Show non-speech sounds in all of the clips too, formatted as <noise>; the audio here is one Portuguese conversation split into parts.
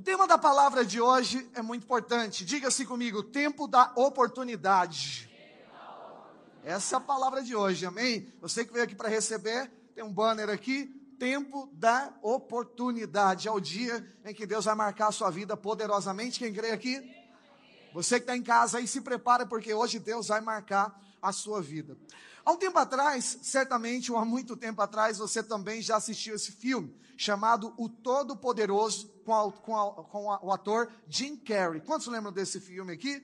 O tema da palavra de hoje é muito importante. Diga-se comigo, tempo da oportunidade. Essa é a palavra de hoje, amém? Você que veio aqui para receber, tem um banner aqui, tempo da oportunidade. É o dia em que Deus vai marcar a sua vida poderosamente. Quem crê aqui? Você que está em casa aí, se prepara, porque hoje Deus vai marcar a sua vida. Há um tempo atrás, certamente, ou há muito tempo atrás, você também já assistiu esse filme, chamado O Todo-Poderoso, com, com, com o ator Jim Carrey. Quantos lembram desse filme aqui?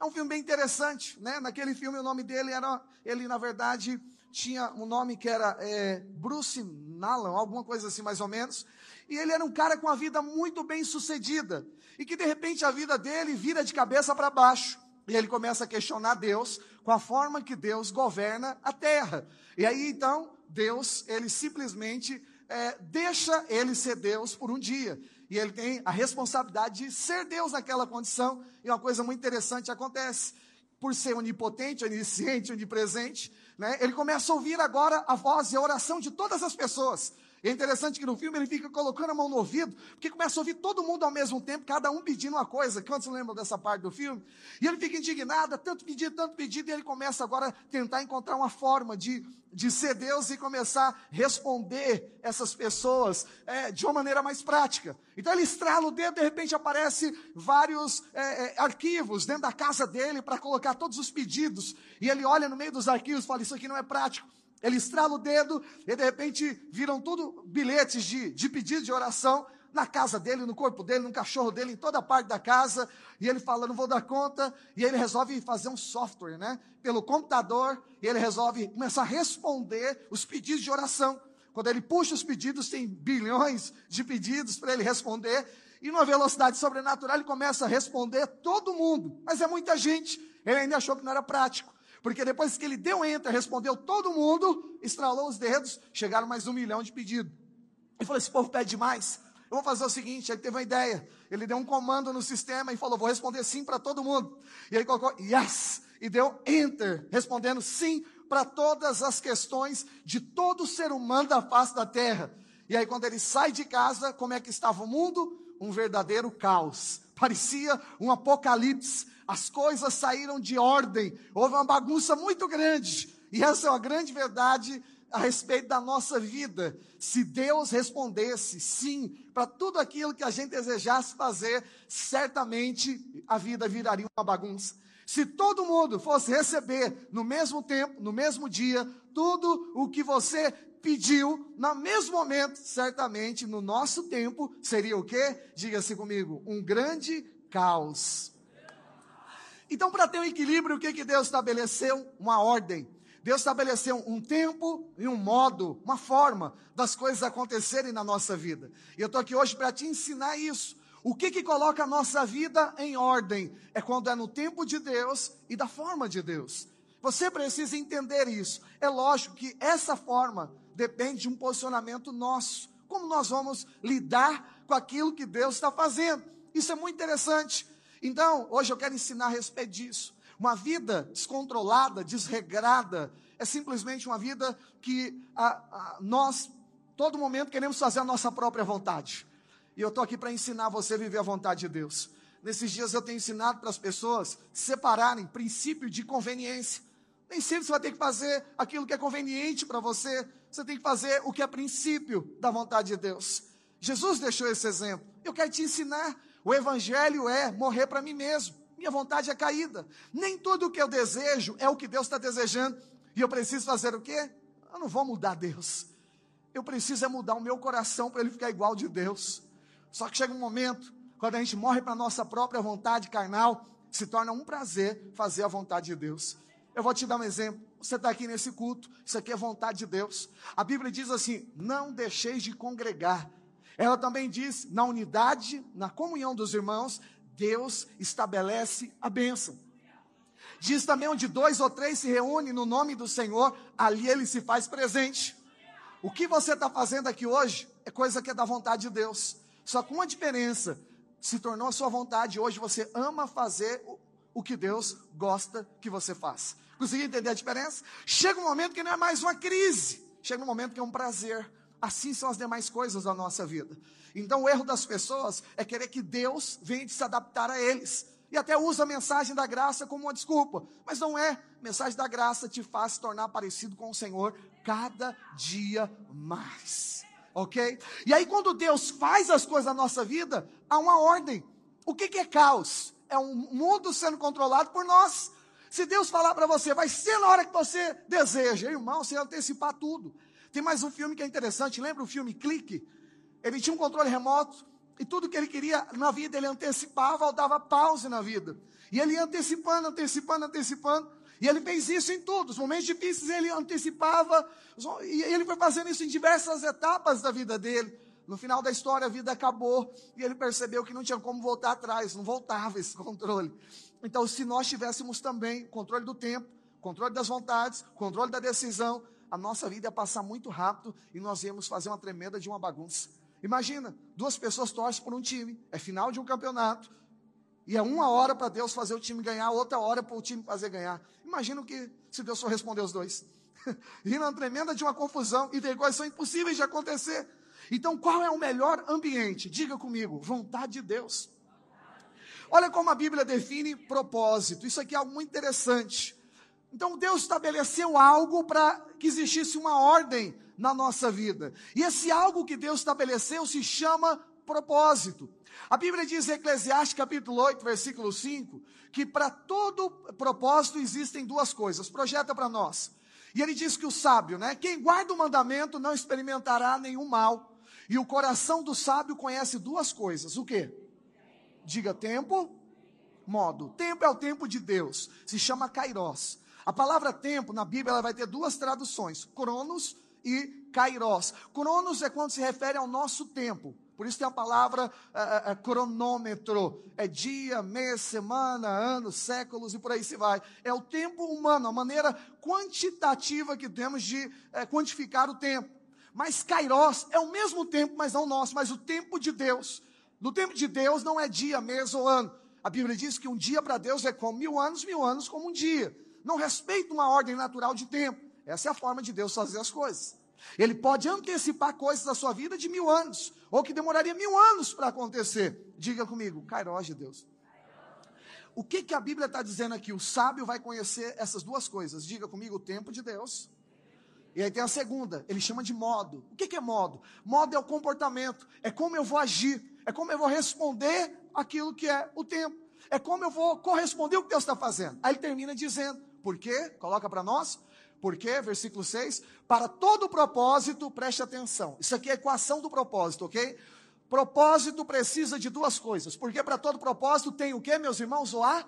É um filme bem interessante, né? Naquele filme o nome dele era, ele na verdade tinha um nome que era é, Bruce Nalan, alguma coisa assim mais ou menos. E ele era um cara com a vida muito bem sucedida. E que de repente a vida dele vira de cabeça para baixo. E ele começa a questionar Deus com a forma que Deus governa a terra. E aí então, Deus, ele simplesmente é, deixa ele ser Deus por um dia. E ele tem a responsabilidade de ser Deus naquela condição. E uma coisa muito interessante acontece. Por ser onipotente, onisciente, onipresente, né, ele começa a ouvir agora a voz e a oração de todas as pessoas. E é interessante que no filme ele fica colocando a mão no ouvido, porque começa a ouvir todo mundo ao mesmo tempo, cada um pedindo uma coisa. Quantos lembram dessa parte do filme? E ele fica indignado, tanto pedido, tanto pedido, e ele começa agora a tentar encontrar uma forma de, de ser Deus e começar a responder essas pessoas é, de uma maneira mais prática. Então ele estrala o dedo, de repente aparece vários é, é, arquivos dentro da casa dele para colocar todos os pedidos. E ele olha no meio dos arquivos e fala: Isso aqui não é prático. Ele estrala o dedo e de repente viram tudo bilhetes de, de pedido de oração na casa dele, no corpo dele, no cachorro dele, em toda parte da casa. E ele fala, não vou dar conta. E ele resolve fazer um software, né? Pelo computador. E ele resolve começar a responder os pedidos de oração. Quando ele puxa os pedidos, tem bilhões de pedidos para ele responder. E numa velocidade sobrenatural, ele começa a responder todo mundo. Mas é muita gente. Ele ainda achou que não era prático. Porque depois que ele deu enter, respondeu todo mundo, estralou os dedos, chegaram mais um milhão de pedidos. Ele falou: esse povo pede demais. Eu vou fazer o seguinte, ele teve uma ideia. Ele deu um comando no sistema e falou: vou responder sim para todo mundo. E ele colocou yes e deu enter, respondendo sim para todas as questões de todo ser humano da face da terra. E aí, quando ele sai de casa, como é que estava o mundo? Um verdadeiro caos. Parecia um apocalipse as coisas saíram de ordem, houve uma bagunça muito grande. E essa é uma grande verdade a respeito da nossa vida. Se Deus respondesse sim para tudo aquilo que a gente desejasse fazer, certamente a vida viraria uma bagunça. Se todo mundo fosse receber no mesmo tempo, no mesmo dia, tudo o que você pediu, no mesmo momento, certamente no nosso tempo, seria o quê? Diga-se comigo, um grande caos. Então, para ter um equilíbrio, o que, que Deus estabeleceu? Uma ordem. Deus estabeleceu um tempo e um modo, uma forma das coisas acontecerem na nossa vida. E eu estou aqui hoje para te ensinar isso. O que, que coloca a nossa vida em ordem? É quando é no tempo de Deus e da forma de Deus. Você precisa entender isso. É lógico que essa forma depende de um posicionamento nosso. Como nós vamos lidar com aquilo que Deus está fazendo? Isso é muito interessante. Então, hoje eu quero ensinar a respeito disso. Uma vida descontrolada, desregrada, é simplesmente uma vida que a, a, nós, todo momento, queremos fazer a nossa própria vontade. E eu estou aqui para ensinar você a viver a vontade de Deus. Nesses dias eu tenho ensinado para as pessoas separarem princípio de conveniência. Nem sempre você vai ter que fazer aquilo que é conveniente para você, você tem que fazer o que é princípio da vontade de Deus. Jesus deixou esse exemplo. Eu quero te ensinar o evangelho é morrer para mim mesmo. Minha vontade é caída. Nem tudo o que eu desejo é o que Deus está desejando. E eu preciso fazer o quê? Eu não vou mudar Deus. Eu preciso é mudar o meu coração para ele ficar igual de Deus. Só que chega um momento, quando a gente morre para a nossa própria vontade carnal, se torna um prazer fazer a vontade de Deus. Eu vou te dar um exemplo. Você está aqui nesse culto, isso aqui é vontade de Deus. A Bíblia diz assim: não deixeis de congregar ela também diz: na unidade, na comunhão dos irmãos, Deus estabelece a bênção. Diz também: onde dois ou três se reúnem no nome do Senhor, ali ele se faz presente. O que você está fazendo aqui hoje é coisa que é da vontade de Deus. Só com uma diferença: se tornou a sua vontade, hoje você ama fazer o que Deus gosta que você faça. Conseguiu entender a diferença? Chega um momento que não é mais uma crise, chega um momento que é um prazer assim são as demais coisas da nossa vida. Então o erro das pessoas é querer que Deus venha se adaptar a eles. E até usa a mensagem da graça como uma desculpa. Mas não é. A mensagem da graça te faz se tornar parecido com o Senhor cada dia mais. Ok? E aí, quando Deus faz as coisas na nossa vida, há uma ordem. O que, que é caos? É um mundo sendo controlado por nós. Se Deus falar para você, vai ser na hora que você deseja, irmão, você antecipar tudo. Tem mais um filme que é interessante, lembra o filme Clique? Ele tinha um controle remoto e tudo que ele queria na vida ele antecipava ou dava pause na vida. E ele ia antecipando, antecipando, antecipando. E ele fez isso em tudo. Os momentos difíceis ele antecipava. E ele foi fazendo isso em diversas etapas da vida dele. No final da história, a vida acabou e ele percebeu que não tinha como voltar atrás, não voltava esse <laughs> controle. Então, se nós tivéssemos também controle do tempo, controle das vontades, controle da decisão, a nossa vida ia passar muito rápido e nós íamos fazer uma tremenda de uma bagunça. Imagina, duas pessoas torcem por um time, é final de um campeonato, e é uma hora para Deus fazer o time ganhar, outra hora para o time fazer ganhar. Imagina o que se Deus for responder os dois. <laughs> e uma tremenda de uma confusão, e tem coisas são impossíveis de acontecer. Então, qual é o melhor ambiente? Diga comigo, vontade de Deus. Olha como a Bíblia define propósito. Isso aqui é algo muito interessante. Então, Deus estabeleceu algo para que existisse uma ordem na nossa vida. E esse algo que Deus estabeleceu se chama propósito. A Bíblia diz em Eclesiastes capítulo 8, versículo 5, que para todo propósito existem duas coisas. Projeta para nós. E ele diz que o sábio, né? Quem guarda o mandamento não experimentará nenhum mal. E o coração do sábio conhece duas coisas. O que? Diga tempo, modo. Tempo é o tempo de Deus. Se chama kairos. A palavra tempo na Bíblia ela vai ter duas traduções: cronos e kairos. Cronos é quando se refere ao nosso tempo. Por isso tem a palavra é, é, cronômetro. É dia, mês, semana, anos, séculos e por aí se vai. É o tempo humano, a maneira quantitativa que temos de quantificar o tempo. Mas Kairos é o mesmo tempo, mas não nosso, mas o tempo de Deus. No tempo de Deus não é dia, mês ou ano. A Bíblia diz que um dia para Deus é como mil anos, mil anos como um dia. Não respeita uma ordem natural de tempo. Essa é a forma de Deus fazer as coisas. Ele pode antecipar coisas da sua vida de mil anos, ou que demoraria mil anos para acontecer. Diga comigo, Kairos de Deus. O que, que a Bíblia está dizendo aqui? O sábio vai conhecer essas duas coisas. Diga comigo, o tempo de Deus e aí tem a segunda, ele chama de modo. O que, que é modo? Modo é o comportamento, é como eu vou agir, é como eu vou responder aquilo que é o tempo, é como eu vou corresponder o que Deus está fazendo. Aí ele termina dizendo, por quê? Coloca para nós. Por quê? Versículo 6. Para todo propósito, preste atenção. Isso aqui é equação do propósito, ok? Propósito precisa de duas coisas. Porque para todo propósito tem o que, meus irmãos? O há?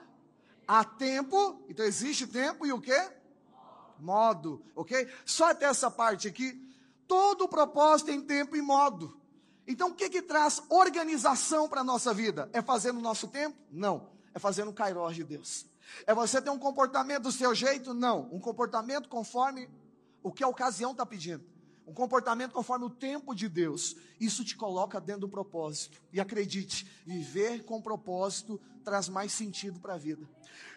Há tempo, então existe tempo e o que? modo, ok? Só até essa parte aqui. Todo propósito tem tempo e modo. Então, o que que traz organização para a nossa vida? É fazer no nosso tempo? Não. É fazer no Kairos de Deus. É você ter um comportamento do seu jeito? Não. Um comportamento conforme o que a ocasião está pedindo. Um comportamento conforme o tempo de Deus. Isso te coloca dentro do propósito. E acredite, viver com propósito traz mais sentido para a vida.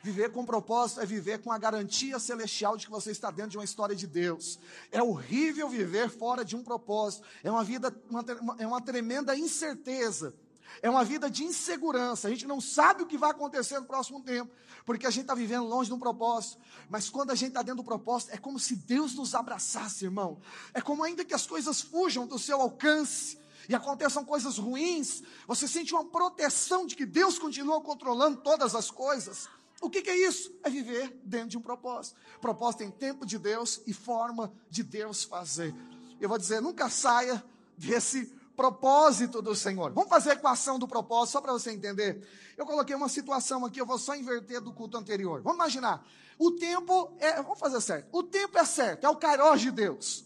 Viver com propósito é viver com a garantia celestial de que você está dentro de uma história de Deus. É horrível viver fora de um propósito. É uma vida, uma, é uma tremenda incerteza. É uma vida de insegurança. A gente não sabe o que vai acontecer no próximo tempo, porque a gente está vivendo longe de um propósito. Mas quando a gente está dentro do propósito, é como se Deus nos abraçasse, irmão. É como ainda que as coisas fujam do seu alcance e aconteçam coisas ruins, você sente uma proteção de que Deus continua controlando todas as coisas. O que, que, é isso? É viver dentro de um propósito. Propósito em tempo de Deus e forma de Deus fazer. Eu vou dizer, nunca saia desse propósito do Senhor. Vamos fazer a equação do propósito, só para você entender. Eu coloquei uma situação aqui, eu vou só inverter do culto anterior. Vamos imaginar. O tempo é, vamos fazer certo. O tempo é certo, é o kairos de Deus.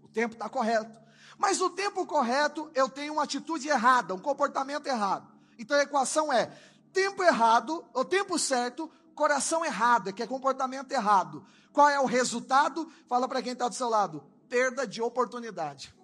O tempo está correto. Mas o tempo correto, eu tenho uma atitude errada, um comportamento errado. Então a equação é tempo errado, o tempo certo, coração errado, que é comportamento errado. Qual é o resultado? Fala para quem está do seu lado: perda de oportunidade.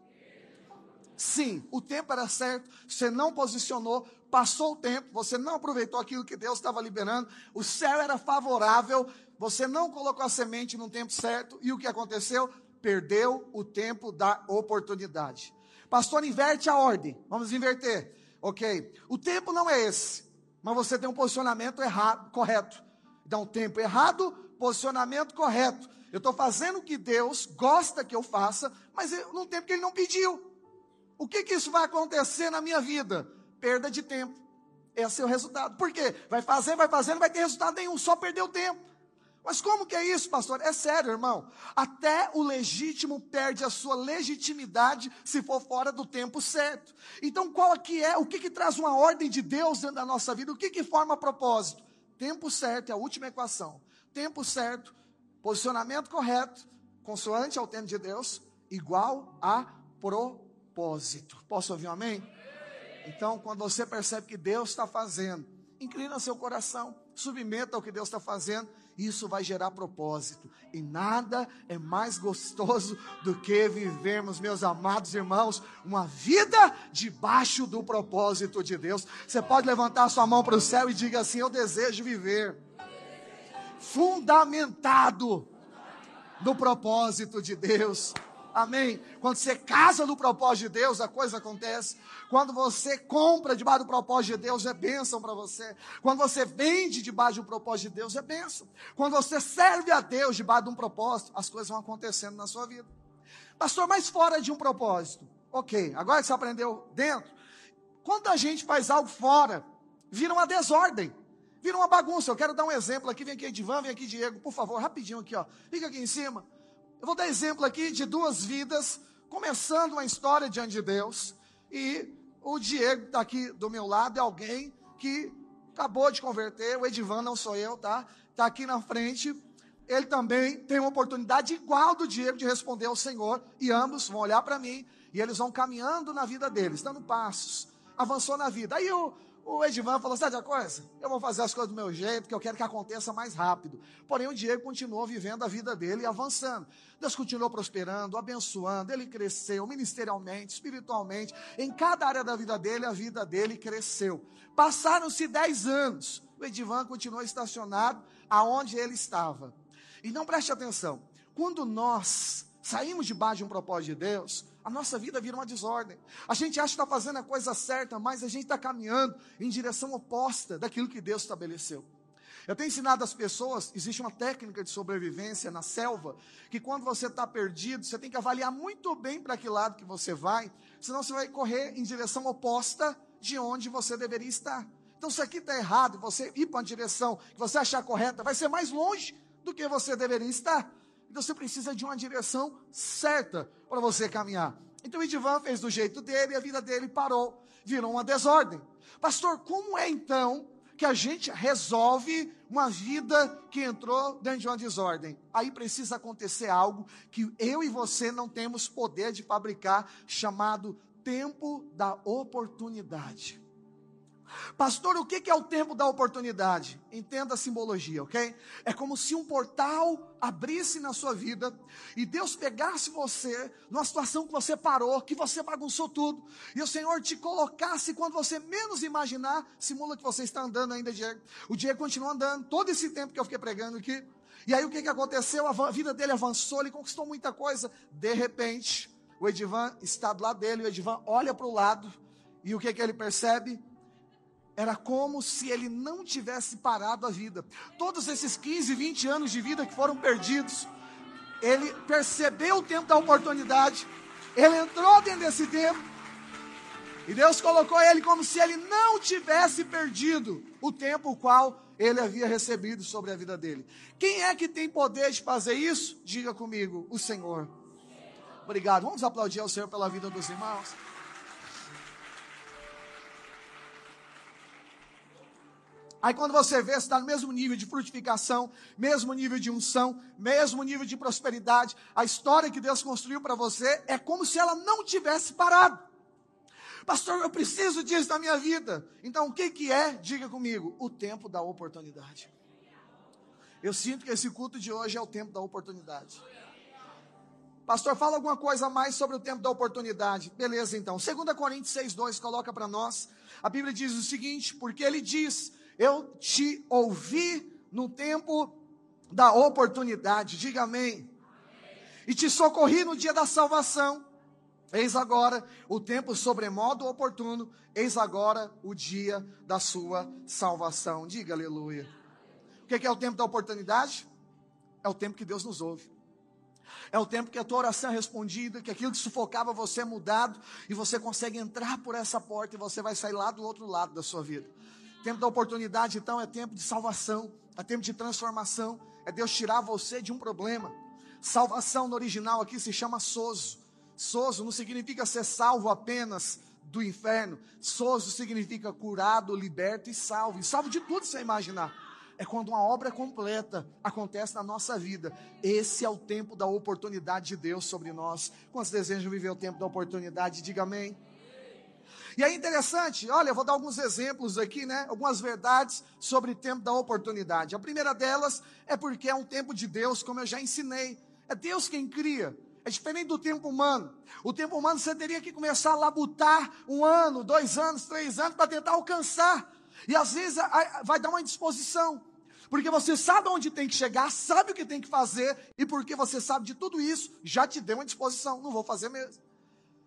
Sim, o tempo era certo, você não posicionou, passou o tempo, você não aproveitou aquilo que Deus estava liberando, o céu era favorável, você não colocou a semente no tempo certo, e o que aconteceu? perdeu o tempo da oportunidade. Pastor, inverte a ordem. Vamos inverter. Ok. O tempo não é esse, mas você tem um posicionamento errado, correto. Então, tempo errado, posicionamento correto. Eu estou fazendo o que Deus gosta que eu faça, mas eu, num tempo que Ele não pediu. O que, que isso vai acontecer na minha vida? Perda de tempo. Esse é o resultado. Por quê? Vai fazer, vai fazer, não vai ter resultado nenhum, só perdeu tempo. Mas como que é isso, pastor? É sério, irmão. Até o legítimo perde a sua legitimidade se for fora do tempo certo. Então, qual é? O que que traz uma ordem de Deus dentro da nossa vida? O que que forma propósito? Tempo certo é a última equação. Tempo certo, posicionamento correto, consoante ao tempo de Deus, igual a propósito. Posso ouvir um amém? Então, quando você percebe que Deus está fazendo, inclina seu coração, submeta ao que Deus está fazendo isso vai gerar propósito. E nada é mais gostoso do que vivermos, meus amados irmãos, uma vida debaixo do propósito de Deus. Você pode levantar sua mão para o céu e diga assim: Eu desejo viver fundamentado no propósito de Deus. Amém? Quando você casa no propósito de Deus, a coisa acontece. Quando você compra debaixo do propósito de Deus, é bênção para você. Quando você vende debaixo do propósito de Deus, é bênção. Quando você serve a Deus debaixo de um propósito, as coisas vão acontecendo na sua vida. Pastor, mas fora de um propósito. Ok, agora que você aprendeu dentro, quando a gente faz algo fora, vira uma desordem. Vira uma bagunça. Eu quero dar um exemplo aqui. Vem aqui, Edivan, vem aqui, Diego, por favor, rapidinho aqui, ó. Fica aqui em cima. Eu vou dar exemplo aqui de duas vidas, começando uma história diante de Deus. E o Diego está aqui do meu lado, é alguém que acabou de converter. O Edivan não sou eu, tá? Está aqui na frente. Ele também tem uma oportunidade igual do Diego de responder ao Senhor. E ambos vão olhar para mim e eles vão caminhando na vida deles, dando passos. Avançou na vida. Aí o, o Edivan falou: sabe a coisa? Eu vou fazer as coisas do meu jeito, que eu quero que aconteça mais rápido. Porém, o Diego continuou vivendo a vida dele e avançando. Deus continuou prosperando, abençoando, ele cresceu ministerialmente, espiritualmente. Em cada área da vida dele, a vida dele cresceu. Passaram-se dez anos. O Edivan continuou estacionado aonde ele estava. E não preste atenção. Quando nós saímos debaixo de um propósito de Deus, a nossa vida vira uma desordem. A gente acha que está fazendo a coisa certa, mas a gente está caminhando em direção oposta daquilo que Deus estabeleceu. Eu tenho ensinado às pessoas, existe uma técnica de sobrevivência na selva, que quando você está perdido, você tem que avaliar muito bem para que lado que você vai, senão você vai correr em direção oposta de onde você deveria estar. Então, se aqui está errado, você ir para uma direção que você achar correta, vai ser mais longe do que você deveria estar. Então você precisa de uma direção certa para você caminhar. Então Edivan fez do jeito dele e a vida dele parou, virou uma desordem. Pastor, como é então que a gente resolve uma vida que entrou dentro de uma desordem? Aí precisa acontecer algo que eu e você não temos poder de fabricar, chamado tempo da oportunidade. Pastor, o que é o tempo da oportunidade? Entenda a simbologia, ok? É como se um portal abrisse na sua vida e Deus pegasse você numa situação que você parou, que você bagunçou tudo, e o Senhor te colocasse quando você menos imaginar, simula que você está andando ainda, Diego. O Diego continua andando, todo esse tempo que eu fiquei pregando aqui. E aí o que, que aconteceu? A vida dele avançou, ele conquistou muita coisa. De repente, o Edivan está do lado dele, o Edivan olha para o lado, e o que, que ele percebe? Era como se ele não tivesse parado a vida. Todos esses 15, 20 anos de vida que foram perdidos, ele percebeu o tempo da oportunidade, ele entrou dentro desse tempo, e Deus colocou ele como se ele não tivesse perdido o tempo o qual ele havia recebido sobre a vida dele. Quem é que tem poder de fazer isso? Diga comigo, o Senhor. Obrigado. Vamos aplaudir ao Senhor pela vida dos irmãos. Aí quando você vê, você está no mesmo nível de frutificação, mesmo nível de unção, mesmo nível de prosperidade. A história que Deus construiu para você é como se ela não tivesse parado. Pastor, eu preciso disso na minha vida. Então o que, que é? Diga comigo, o tempo da oportunidade. Eu sinto que esse culto de hoje é o tempo da oportunidade. Pastor, fala alguma coisa a mais sobre o tempo da oportunidade. Beleza, então. 2 Coríntios 6,2 coloca para nós. A Bíblia diz o seguinte: porque ele diz eu te ouvi no tempo da oportunidade. Diga amém. e te socorri no dia da salvação. Eis agora o tempo sobremodo oportuno, eis agora o dia da sua salvação. Diga aleluia. O que é o tempo da oportunidade? É o tempo que Deus nos ouve. É o tempo que a tua oração é respondida, que aquilo que sufocava você é mudado e você consegue entrar por essa porta e você vai sair lá do outro lado da sua vida. Tempo da oportunidade, então, é tempo de salvação, é tempo de transformação, é Deus tirar você de um problema. Salvação no original aqui se chama sozo. Sozo não significa ser salvo apenas do inferno. Sozo significa curado, liberto e salvo. E salvo de tudo você imaginar. É quando uma obra completa acontece na nossa vida. Esse é o tempo da oportunidade de Deus sobre nós. Quantos desejam viver o tempo da oportunidade? Diga amém. E é interessante, olha, eu vou dar alguns exemplos aqui, né? Algumas verdades sobre o tempo da oportunidade. A primeira delas é porque é um tempo de Deus, como eu já ensinei. É Deus quem cria. É diferente do tempo humano. O tempo humano você teria que começar a labutar um ano, dois anos, três anos para tentar alcançar. E às vezes vai dar uma indisposição. Porque você sabe onde tem que chegar, sabe o que tem que fazer, e porque você sabe de tudo isso, já te deu uma disposição. Não vou fazer mesmo.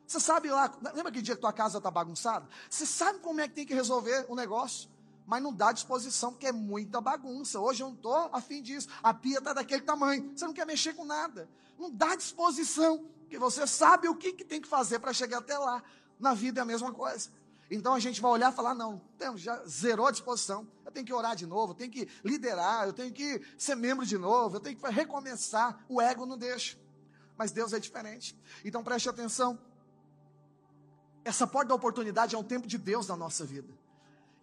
Você sabe lá, lembra aquele dia que tua casa está bagunçada? Você sabe como é que tem que resolver o negócio mas não dá disposição, porque é muita bagunça. Hoje eu não estou afim disso. A pia está daquele tamanho. Você não quer mexer com nada. Não dá disposição, porque você sabe o que, que tem que fazer para chegar até lá. Na vida é a mesma coisa. Então a gente vai olhar e falar: não, já zerou a disposição. Eu tenho que orar de novo, eu tenho que liderar, eu tenho que ser membro de novo, eu tenho que recomeçar. O ego não deixa. Mas Deus é diferente. Então preste atenção. Essa porta da oportunidade é um tempo de Deus na nossa vida.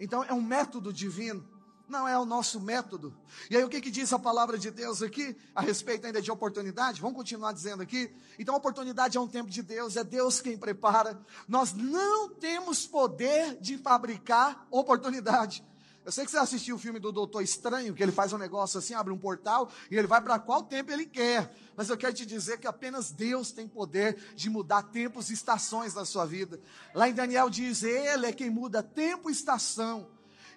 Então é um método divino, não é o nosso método. E aí o que, que diz a palavra de Deus aqui a respeito ainda de oportunidade? Vamos continuar dizendo aqui. Então, oportunidade é um tempo de Deus, é Deus quem prepara. Nós não temos poder de fabricar oportunidade. Eu sei que você assistiu o filme do Doutor Estranho, que ele faz um negócio assim, abre um portal e ele vai para qual tempo ele quer. Mas eu quero te dizer que apenas Deus tem poder de mudar tempos e estações na sua vida. Lá em Daniel diz: Ele é quem muda tempo e estação.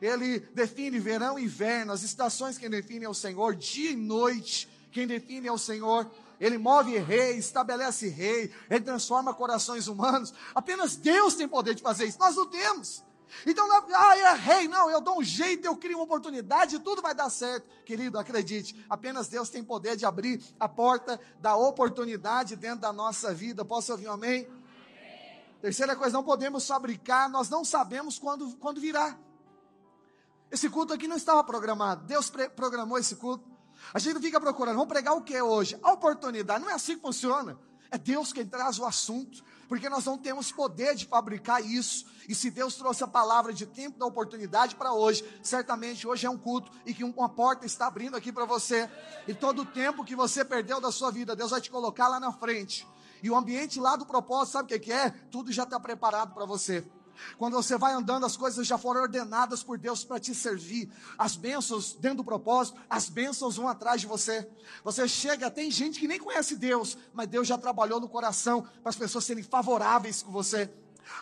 Ele define verão e inverno, as estações quem define é o Senhor, dia e noite, quem define é o Senhor. Ele move rei, estabelece rei, ele transforma corações humanos. Apenas Deus tem poder de fazer isso. Nós não temos. Então, ah, é rei, não, eu dou um jeito, eu crio uma oportunidade, tudo vai dar certo. Querido, acredite, apenas Deus tem poder de abrir a porta da oportunidade dentro da nossa vida. Posso ouvir um amém? amém? Terceira coisa, não podemos fabricar, nós não sabemos quando, quando virá. Esse culto aqui não estava programado, Deus programou esse culto. A gente fica procurando, vamos pregar o que hoje? A oportunidade, não é assim que funciona. É Deus quem traz o assunto porque nós não temos poder de fabricar isso. E se Deus trouxe a palavra de tempo da oportunidade para hoje, certamente hoje é um culto e que uma porta está abrindo aqui para você. E todo o tempo que você perdeu da sua vida, Deus vai te colocar lá na frente. E o ambiente lá do propósito, sabe o que é? Tudo já está preparado para você. Quando você vai andando, as coisas já foram ordenadas por Deus para te servir. As bênçãos dentro do propósito, as bênçãos vão atrás de você. Você chega, tem gente que nem conhece Deus, mas Deus já trabalhou no coração para as pessoas serem favoráveis com você.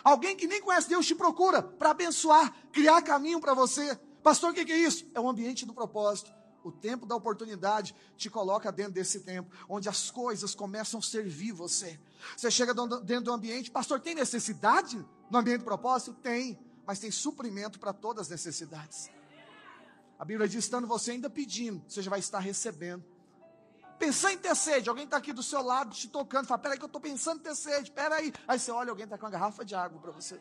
Alguém que nem conhece Deus te procura para abençoar, criar caminho para você. Pastor, o que é isso? É o ambiente do propósito. O tempo da oportunidade te coloca dentro desse tempo, onde as coisas começam a servir você. Você chega dentro do ambiente, pastor, tem necessidade no ambiente propósito? Tem, mas tem suprimento para todas as necessidades. A Bíblia diz: estando você ainda pedindo, você já vai estar recebendo. Pensando em ter sede, alguém está aqui do seu lado te tocando, fala: peraí, que eu estou pensando em ter sede, peraí. Aí você olha, alguém está com uma garrafa de água para você.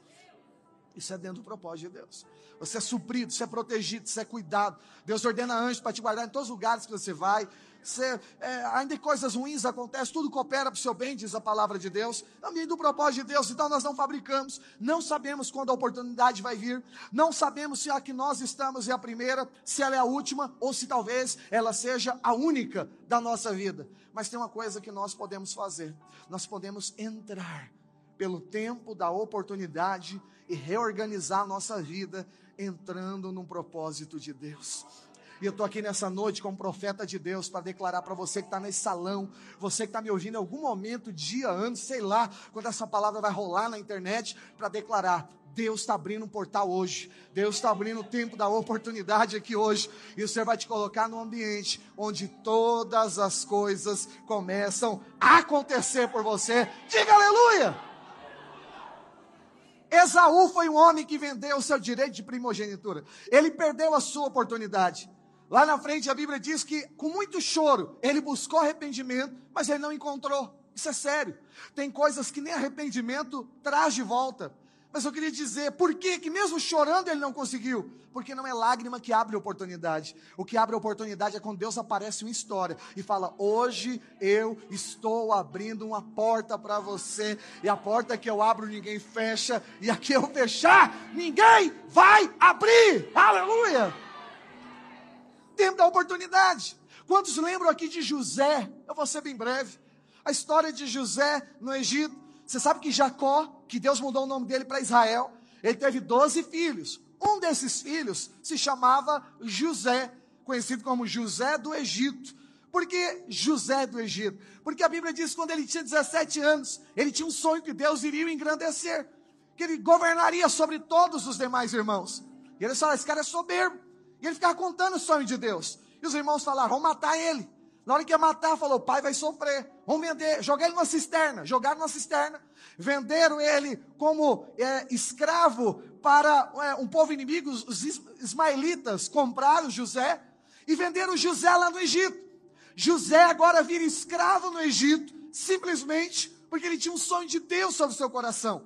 Isso é dentro do propósito de Deus. Você é suprido, você é protegido, você é cuidado. Deus ordena anjos para te guardar em todos os lugares que você vai. Você, é, ainda que coisas ruins acontecem, tudo coopera para o seu bem, diz a palavra de Deus. Também do propósito de Deus. Então nós não fabricamos, não sabemos quando a oportunidade vai vir, não sabemos se a que nós estamos é a primeira, se ela é a última, ou se talvez ela seja a única da nossa vida. Mas tem uma coisa que nós podemos fazer: nós podemos entrar pelo tempo da oportunidade e reorganizar a nossa vida entrando num propósito de Deus. E eu estou aqui nessa noite como profeta de Deus para declarar para você que está nesse salão, você que está me ouvindo em algum momento, dia, ano, sei lá, quando essa palavra vai rolar na internet, para declarar: Deus está abrindo um portal hoje. Deus está abrindo o tempo da oportunidade aqui hoje. E o Senhor vai te colocar num ambiente onde todas as coisas começam a acontecer por você. Diga aleluia! Esaú foi um homem que vendeu o seu direito de primogenitura. Ele perdeu a sua oportunidade. Lá na frente a Bíblia diz que, com muito choro, ele buscou arrependimento, mas ele não encontrou. Isso é sério. Tem coisas que nem arrependimento traz de volta. Mas eu queria dizer, por que que mesmo chorando ele não conseguiu? Porque não é lágrima que abre oportunidade. O que abre oportunidade é quando Deus aparece em história e fala: "Hoje eu estou abrindo uma porta para você, e a porta que eu abro ninguém fecha, e a que eu fechar ninguém vai abrir". Aleluia! Tempo da oportunidade. Quantos lembram aqui de José? Eu vou ser bem breve. A história de José no Egito. Você sabe que Jacó, que Deus mudou o nome dele para Israel, ele teve 12 filhos. Um desses filhos se chamava José, conhecido como José do Egito. Por que José do Egito? Porque a Bíblia diz que quando ele tinha 17 anos, ele tinha um sonho que Deus iria o engrandecer, que ele governaria sobre todos os demais irmãos. E ele falou: esse cara é soberbo. E ele ficava contando o sonho de Deus. E os irmãos falaram: vamos matar ele. Na hora que ia matar, falou: pai vai sofrer. Vamos vender, jogar ele numa cisterna. Jogaram numa cisterna. Venderam ele como é, escravo para é, um povo inimigo. Os ismaelitas compraram José e venderam José lá no Egito. José agora vira escravo no Egito, simplesmente porque ele tinha um sonho de Deus sobre o seu coração.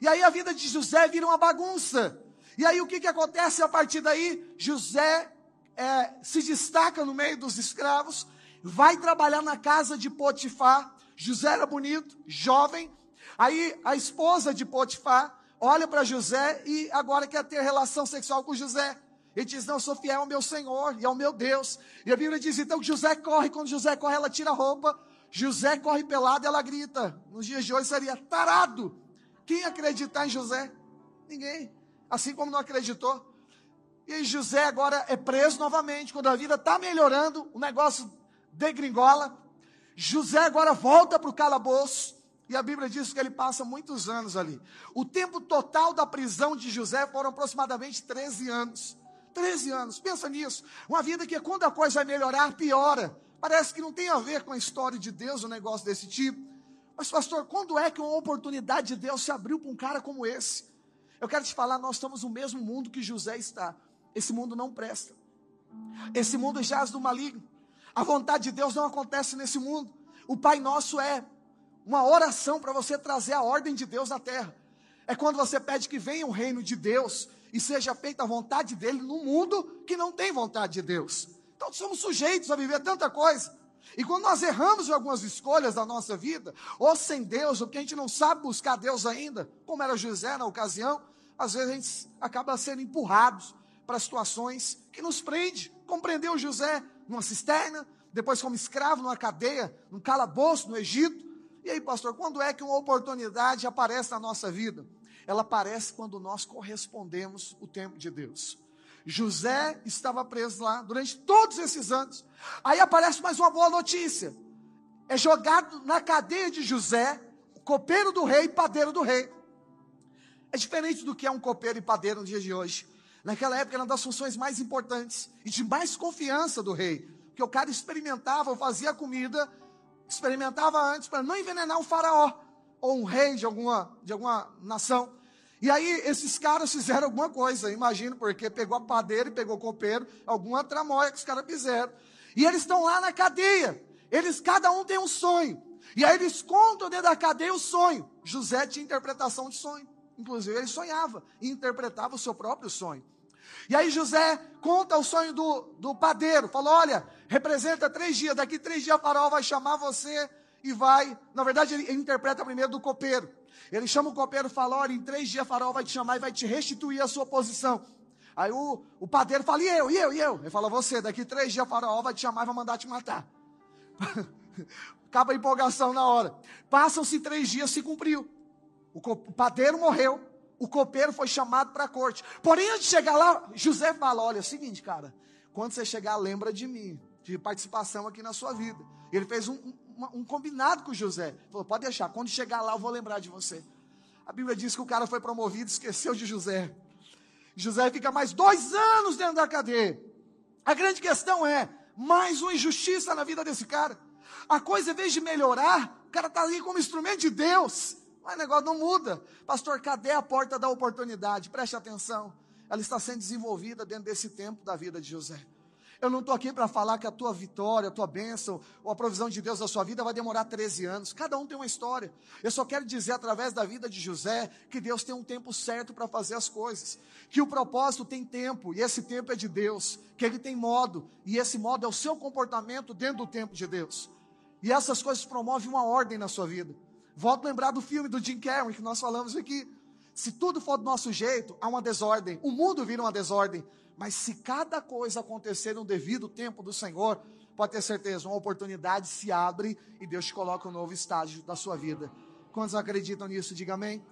E aí a vida de José vira uma bagunça. E aí o que, que acontece a partir daí? José é, se destaca no meio dos escravos vai trabalhar na casa de Potifar. José era bonito, jovem. Aí a esposa de Potifar olha para José e agora quer ter relação sexual com José. Ele diz: Não, sou fiel ao meu Senhor e ao meu Deus. E a Bíblia diz então José corre. Quando José corre, ela tira a roupa. José corre pelado e ela grita. Nos dias de hoje seria tarado. Quem acreditar em José? Ninguém. Assim como não acreditou. E José agora é preso novamente. Quando a vida está melhorando, o negócio degringola. José agora volta para o calabouço. E a Bíblia diz que ele passa muitos anos ali. O tempo total da prisão de José foram aproximadamente 13 anos. 13 anos, pensa nisso. Uma vida que quando a coisa melhorar, piora. Parece que não tem a ver com a história de Deus, um negócio desse tipo. Mas, pastor, quando é que uma oportunidade de Deus se abriu para um cara como esse? Eu quero te falar, nós estamos no mesmo mundo que José está. Esse mundo não presta. Esse mundo jaz do maligno. A vontade de Deus não acontece nesse mundo. O Pai Nosso é uma oração para você trazer a ordem de Deus na terra. É quando você pede que venha o reino de Deus e seja feita a vontade dele no mundo que não tem vontade de Deus. Então somos sujeitos a viver tanta coisa. E quando nós erramos em algumas escolhas da nossa vida, ou sem Deus, ou que a gente não sabe buscar Deus ainda, como era José na ocasião, às vezes a gente acaba sendo empurrados para situações que nos prende. Compreendeu José? Numa cisterna, depois como escravo numa cadeia, num calabouço no Egito. E aí, pastor, quando é que uma oportunidade aparece na nossa vida? Ela aparece quando nós correspondemos o tempo de Deus. José estava preso lá durante todos esses anos. Aí aparece mais uma boa notícia. É jogado na cadeia de José, copeiro do rei, padeiro do rei. É diferente do que é um copeiro e padeiro no dia de hoje. Naquela época era uma das funções mais importantes e de mais confiança do rei. Porque o cara experimentava, fazia comida, experimentava antes para não envenenar um faraó ou um rei de alguma, de alguma nação. E aí esses caras fizeram alguma coisa, imagino, porque pegou a padeira e pegou o copeiro, alguma tramóia que os caras fizeram. E eles estão lá na cadeia. Eles, cada um tem um sonho. E aí eles contam dentro da cadeia o sonho. José tinha interpretação de sonho. Inclusive, ele sonhava e interpretava o seu próprio sonho. E aí José conta o sonho do, do padeiro. Falou: olha, representa três dias. Daqui três dias a faraó vai chamar você e vai. Na verdade, ele, interpreta primeiro do copeiro. Ele chama o copeiro e fala: olha, em três dias a faraó vai te chamar e vai te restituir a sua posição. Aí o, o padeiro fala: e eu, e eu, e eu? Ele fala: você, daqui três dias a faraó vai te chamar e vai mandar te matar. <laughs> Acaba a empolgação na hora. Passam-se três dias, se cumpriu. O, o padeiro morreu o copeiro foi chamado para a corte. Porém, antes de chegar lá, José fala: Olha, é o seguinte, cara, quando você chegar, lembra de mim, de participação aqui na sua vida. Ele fez um, um, um combinado com José. Falou: Pode deixar, quando chegar lá, eu vou lembrar de você. A Bíblia diz que o cara foi promovido, esqueceu de José. José fica mais dois anos dentro da cadeia. A grande questão é, mais uma injustiça na vida desse cara. A coisa, em vez de melhorar, o cara está ali como instrumento de Deus. Mas o negócio não muda. Pastor, cadê a porta da oportunidade? Preste atenção. Ela está sendo desenvolvida dentro desse tempo da vida de José. Eu não estou aqui para falar que a tua vitória, a tua bênção, ou a provisão de Deus na sua vida vai demorar 13 anos. Cada um tem uma história. Eu só quero dizer, através da vida de José, que Deus tem um tempo certo para fazer as coisas. Que o propósito tem tempo, e esse tempo é de Deus. Que ele tem modo, e esse modo é o seu comportamento dentro do tempo de Deus. E essas coisas promovem uma ordem na sua vida. Volto a lembrar do filme do Jim Carrey, que nós falamos aqui. Se tudo for do nosso jeito, há uma desordem. O mundo vira uma desordem. Mas se cada coisa acontecer no devido tempo do Senhor, pode ter certeza, uma oportunidade se abre e Deus te coloca um novo estágio da sua vida. Quantos acreditam nisso? Diga amém.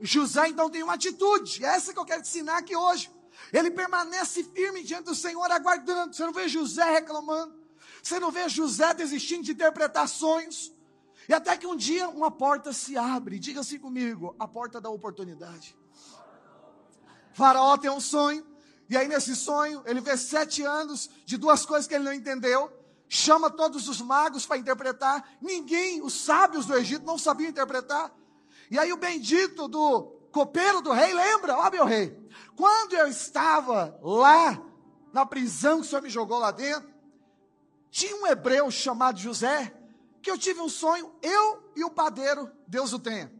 José então tem uma atitude, essa que eu quero te ensinar aqui hoje. Ele permanece firme diante do Senhor, aguardando. Você não vê José reclamando, você não vê José desistindo de interpretar sonhos. E até que um dia uma porta se abre, diga assim comigo: a porta da oportunidade. Faraó tem um sonho, e aí, nesse sonho, ele vê sete anos de duas coisas que ele não entendeu. Chama todos os magos para interpretar. Ninguém, os sábios do Egito, não sabiam interpretar. E aí, o bendito do copeiro do rei lembra: Ó, meu rei, quando eu estava lá na prisão que o senhor me jogou lá dentro, tinha um hebreu chamado José, que eu tive um sonho, eu e o padeiro, Deus o tenha.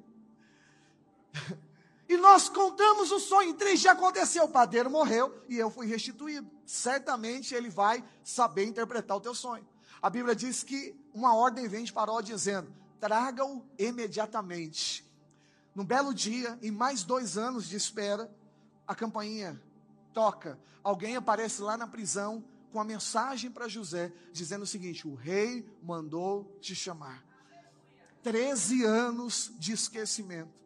E nós contamos o sonho. Em três dias aconteceu. O padeiro morreu e eu fui restituído. Certamente ele vai saber interpretar o teu sonho. A Bíblia diz que uma ordem vem de Faraó dizendo: traga-o imediatamente. Num belo dia, em mais dois anos de espera, a campainha toca. Alguém aparece lá na prisão com a mensagem para José, dizendo o seguinte: o rei mandou te chamar. Treze anos de esquecimento.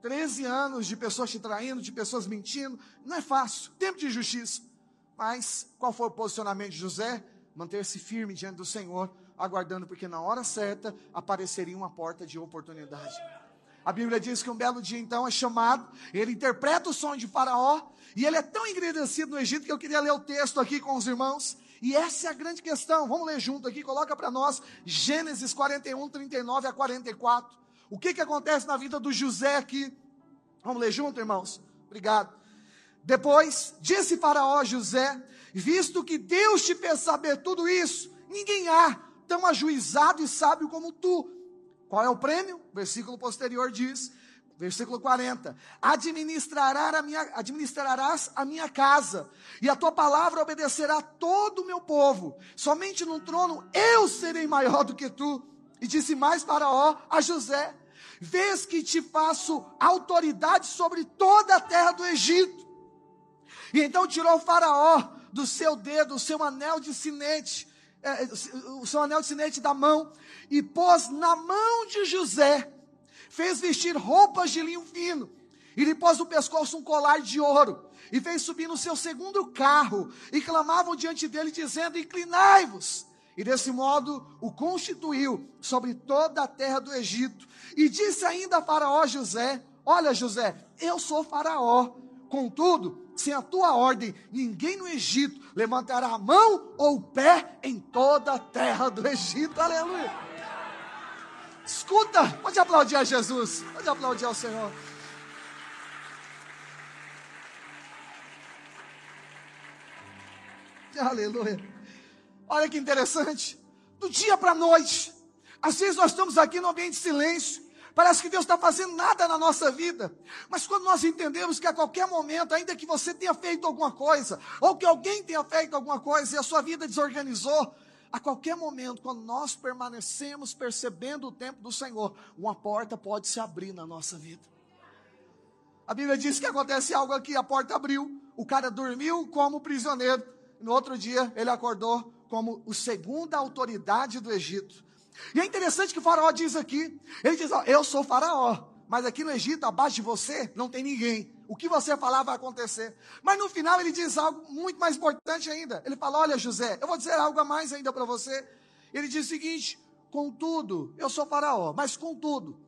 13 anos de pessoas te traindo, de pessoas mentindo, não é fácil, tempo de justiça. Mas qual foi o posicionamento de José? Manter-se firme diante do Senhor, aguardando, porque na hora certa apareceria uma porta de oportunidade. A Bíblia diz que um belo dia então é chamado, ele interpreta o sonho de Faraó, e ele é tão engrandecido no Egito que eu queria ler o texto aqui com os irmãos. E essa é a grande questão. Vamos ler junto aqui, coloca para nós Gênesis 41, 39 a 44. O que, que acontece na vida do José aqui? Vamos ler junto, irmãos? Obrigado. Depois, disse Faraó a José: Visto que Deus te fez saber tudo isso, ninguém há tão ajuizado e sábio como tu. Qual é o prêmio? Versículo posterior diz: Versículo 40: Administrarás a, minha, administrarás a minha casa, e a tua palavra obedecerá todo o meu povo. Somente no trono eu serei maior do que tu. E disse mais Faraó a José: Vês que te faço autoridade sobre toda a terra do Egito. E então tirou o Faraó do seu dedo, o seu anel de sinete, é, o seu anel de sinete da mão, e pôs na mão de José, fez vestir roupas de linho fino, e lhe pôs no pescoço um colar de ouro, e fez subir no seu segundo carro, e clamavam diante dele, dizendo: Inclinai-vos. E desse modo o constituiu sobre toda a terra do Egito. E disse ainda a Faraó José: Olha, José, eu sou Faraó. Contudo, sem a tua ordem, ninguém no Egito levantará a mão ou o pé em toda a terra do Egito. Aleluia. Escuta, pode aplaudir a Jesus, pode aplaudir ao Senhor. Aleluia. Olha que interessante. Do dia para a noite. Às vezes nós estamos aqui no ambiente de silêncio. Parece que Deus está fazendo nada na nossa vida. Mas quando nós entendemos que a qualquer momento, ainda que você tenha feito alguma coisa, ou que alguém tenha feito alguma coisa e a sua vida desorganizou, a qualquer momento, quando nós permanecemos percebendo o tempo do Senhor, uma porta pode se abrir na nossa vida. A Bíblia diz que acontece algo aqui, a porta abriu, o cara dormiu como prisioneiro, no outro dia ele acordou como o segunda autoridade do Egito. E é interessante que o faraó diz aqui, ele diz, ó, eu sou faraó, mas aqui no Egito, abaixo de você, não tem ninguém. O que você falar vai acontecer. Mas no final ele diz algo muito mais importante ainda. Ele fala, olha José, eu vou dizer algo a mais ainda para você. Ele diz o seguinte, contudo, eu sou faraó, mas contudo,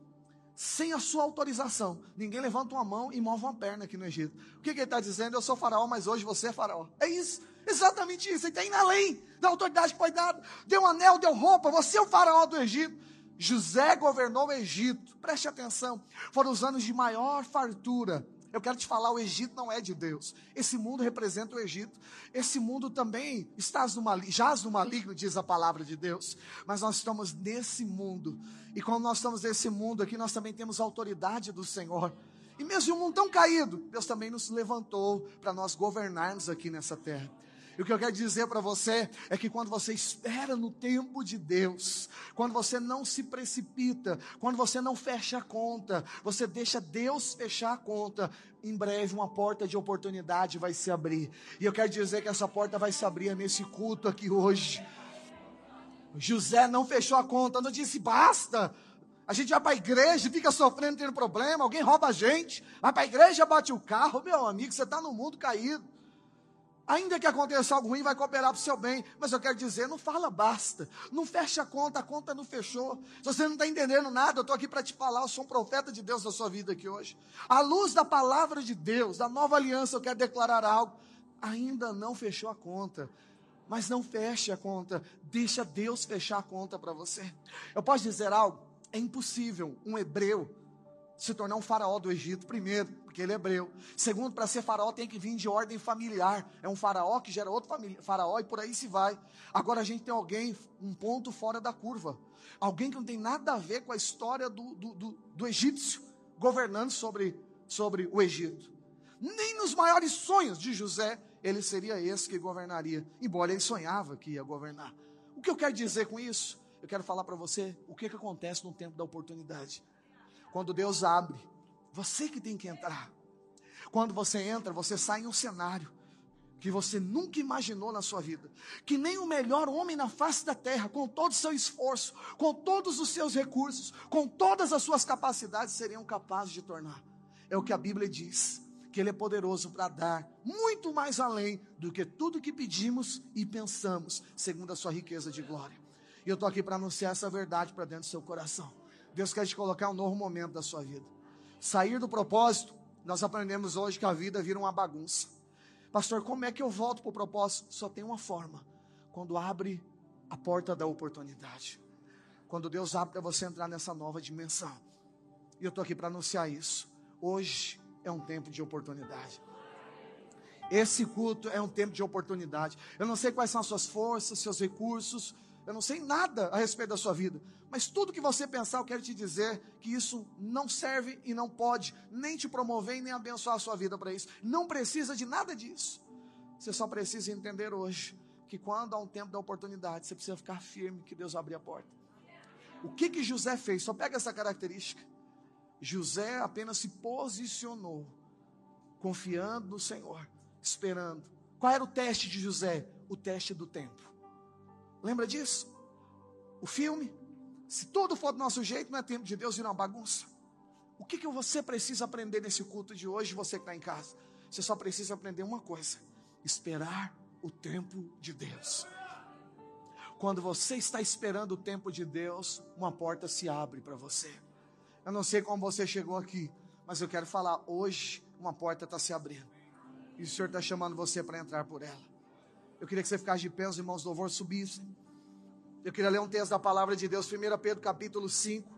sem a sua autorização. Ninguém levanta uma mão e move uma perna aqui no Egito. O que, que ele está dizendo? Eu sou faraó, mas hoje você é faraó. É isso, exatamente isso. Ele está indo além da autoridade que foi dada. Deu um anel, deu roupa, você é o faraó do Egito. José governou o Egito. Preste atenção. Foram os anos de maior fartura eu quero te falar, o Egito não é de Deus. Esse mundo representa o Egito. Esse mundo também está no maligno, jaz no maligno, diz a palavra de Deus. Mas nós estamos nesse mundo. E quando nós estamos nesse mundo aqui, nós também temos a autoridade do Senhor. E mesmo em um mundo tão caído, Deus também nos levantou para nós governarmos aqui nessa terra. E o que eu quero dizer para você é que quando você espera no tempo de Deus, quando você não se precipita, quando você não fecha a conta, você deixa Deus fechar a conta, em breve uma porta de oportunidade vai se abrir. E eu quero dizer que essa porta vai se abrir nesse culto aqui hoje. José não fechou a conta, não disse basta. A gente vai para a igreja, fica sofrendo, tendo problema, alguém rouba a gente, vai para a igreja, bate o carro, meu amigo, você está no mundo caído. Ainda que aconteça algo ruim, vai cooperar para o seu bem. Mas eu quero dizer, não fala basta. Não fecha a conta, a conta não fechou. Se você não está entendendo nada, eu estou aqui para te falar. Eu sou um profeta de Deus na sua vida aqui hoje. À luz da palavra de Deus, da nova aliança, eu quero declarar algo. Ainda não fechou a conta. Mas não feche a conta. Deixa Deus fechar a conta para você. Eu posso dizer algo? É impossível um hebreu se tornar um faraó do Egito, primeiro, porque ele é hebreu. Segundo, para ser faraó tem que vir de ordem familiar. É um faraó que gera outro faraó e por aí se vai. Agora a gente tem alguém, um ponto fora da curva. Alguém que não tem nada a ver com a história do, do, do, do egípcio governando sobre, sobre o Egito. Nem nos maiores sonhos de José ele seria esse que governaria, embora ele sonhava que ia governar. O que eu quero dizer com isso? Eu quero falar para você o que, que acontece no tempo da oportunidade. Quando Deus abre, você que tem que entrar. Quando você entra, você sai em um cenário que você nunca imaginou na sua vida. Que nem o melhor homem na face da terra, com todo o seu esforço, com todos os seus recursos, com todas as suas capacidades, seriam capazes de tornar. É o que a Bíblia diz. Que Ele é poderoso para dar muito mais além do que tudo que pedimos e pensamos, segundo a sua riqueza de glória. E eu estou aqui para anunciar essa verdade para dentro do seu coração. Deus quer te colocar um novo momento da sua vida. Sair do propósito, nós aprendemos hoje que a vida vira uma bagunça. Pastor, como é que eu volto para o propósito? Só tem uma forma: quando abre a porta da oportunidade. Quando Deus abre para você entrar nessa nova dimensão. E eu estou aqui para anunciar isso. Hoje é um tempo de oportunidade. Esse culto é um tempo de oportunidade. Eu não sei quais são as suas forças, seus recursos, eu não sei nada a respeito da sua vida, mas tudo que você pensar, eu quero te dizer que isso não serve e não pode nem te promover e nem abençoar a sua vida para isso. Não precisa de nada disso. Você só precisa entender hoje que quando há um tempo da oportunidade, você precisa ficar firme que Deus abre a porta. O que que José fez? Só pega essa característica. José apenas se posicionou, confiando no Senhor, esperando. Qual era o teste de José? O teste do tempo. Lembra disso? O filme? Se tudo for do nosso jeito, não é tempo de Deus ir uma bagunça. O que, que você precisa aprender nesse culto de hoje, você que está em casa? Você só precisa aprender uma coisa: esperar o tempo de Deus. Quando você está esperando o tempo de Deus, uma porta se abre para você. Eu não sei como você chegou aqui, mas eu quero falar: hoje uma porta está se abrindo. E o Senhor está chamando você para entrar por ela. Eu queria que você ficasse de pé, os irmãos do louvor subissem. Eu queria ler um texto da palavra de Deus, 1 Pedro capítulo 5.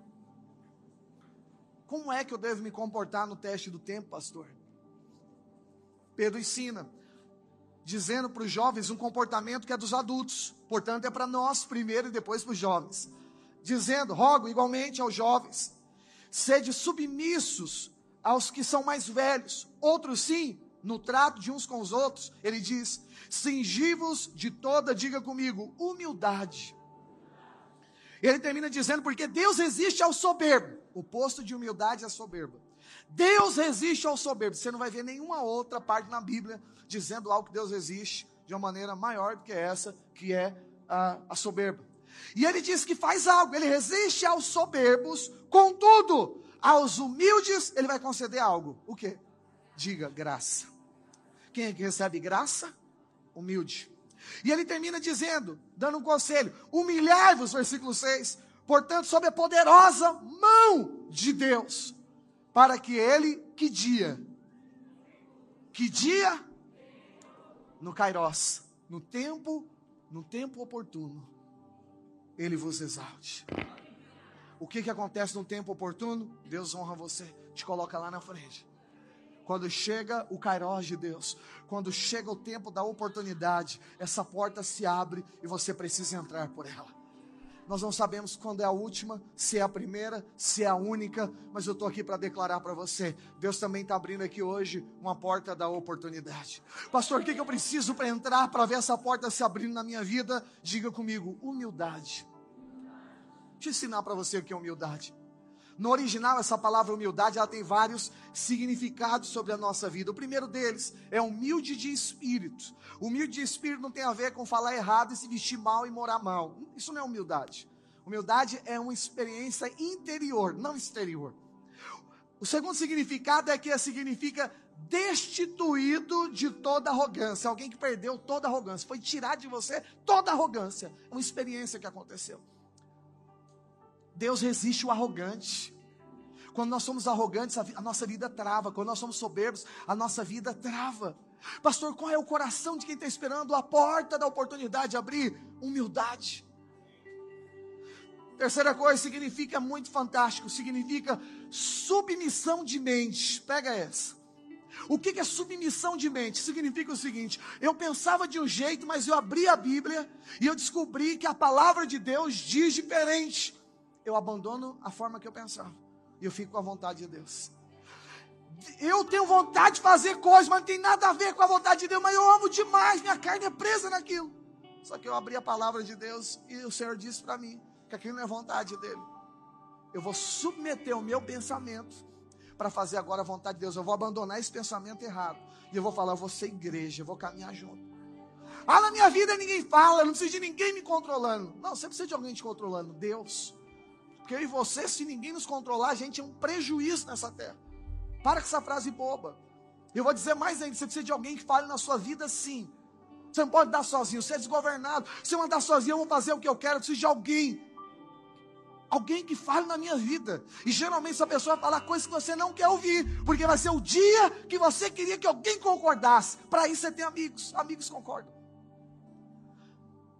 Como é que eu devo me comportar no teste do tempo, pastor? Pedro ensina, dizendo para os jovens um comportamento que é dos adultos, portanto é para nós primeiro e depois para os jovens. Dizendo, rogo igualmente aos jovens, sede submissos aos que são mais velhos, outros sim, no trato de uns com os outros, ele diz: cingivos de toda, diga comigo, humildade. Ele termina dizendo: porque Deus resiste ao soberbo. O posto de humildade é soberba. Deus resiste ao soberbo. Você não vai ver nenhuma outra parte na Bíblia dizendo algo que Deus resiste de uma maneira maior do que essa, que é a, a soberba. E ele diz que faz algo, ele resiste aos soberbos, contudo, aos humildes ele vai conceder algo. O que? Diga graça. Quem é que recebe graça? Humilde. E ele termina dizendo, dando um conselho: humilhai-vos, versículo 6, portanto, sob a poderosa mão de Deus, para que ele, que dia? Que dia? No Kairos, no tempo, no tempo oportuno, ele vos exalte. O que, que acontece no tempo oportuno? Deus honra você, te coloca lá na frente. Quando chega o Kairos de Deus, quando chega o tempo da oportunidade, essa porta se abre e você precisa entrar por ela. Nós não sabemos quando é a última, se é a primeira, se é a única, mas eu estou aqui para declarar para você: Deus também está abrindo aqui hoje uma porta da oportunidade. Pastor, o que, que eu preciso para entrar, para ver essa porta se abrindo na minha vida? Diga comigo: humildade. Deixa eu ensinar para você o que é humildade. No original, essa palavra humildade, ela tem vários significados sobre a nossa vida. O primeiro deles é humilde de espírito. Humilde de espírito não tem a ver com falar errado e se vestir mal e morar mal. Isso não é humildade. Humildade é uma experiência interior, não exterior. O segundo significado é que significa destituído de toda arrogância. Alguém que perdeu toda arrogância. Foi tirar de você toda arrogância. É uma experiência que aconteceu. Deus resiste o arrogante. Quando nós somos arrogantes, a, nossa vida trava. Quando nós somos soberbos, a nossa vida trava. Pastor, qual é o coração de quem está esperando a porta da oportunidade de abrir? Humildade. Terceira coisa, significa muito fantástico, significa submissão de mente. Pega essa. O que é submissão de mente? Significa o seguinte: eu pensava de um jeito, mas eu abri a Bíblia e eu descobri que a palavra de Deus diz diferente eu abandono a forma que eu pensava. E eu fico com a vontade de Deus. Eu tenho vontade de fazer coisas, mas não tem nada a ver com a vontade de Deus, mas eu amo demais, minha carne é presa naquilo. Só que eu abri a palavra de Deus e o Senhor disse para mim que aquilo não é vontade dele. Eu vou submeter o meu pensamento para fazer agora a vontade de Deus. Eu vou abandonar esse pensamento errado. E eu vou falar, eu vou ser igreja, eu vou caminhar junto. Ah, na minha vida ninguém fala, eu não preciso de ninguém me controlando. Não, você precisa de alguém te controlando. Deus. Porque eu e você, se ninguém nos controlar, a gente é um prejuízo nessa terra. Para com essa frase boba. Eu vou dizer mais ainda: você precisa de alguém que fale na sua vida sim. Você não pode dar sozinho, você é desgovernado. Se eu andar sozinho, eu vou fazer o que eu quero. Eu preciso de alguém. Alguém que fale na minha vida. E geralmente essa pessoa vai falar coisas que você não quer ouvir. Porque vai ser o dia que você queria que alguém concordasse. Para isso você tem amigos. Amigos concordam.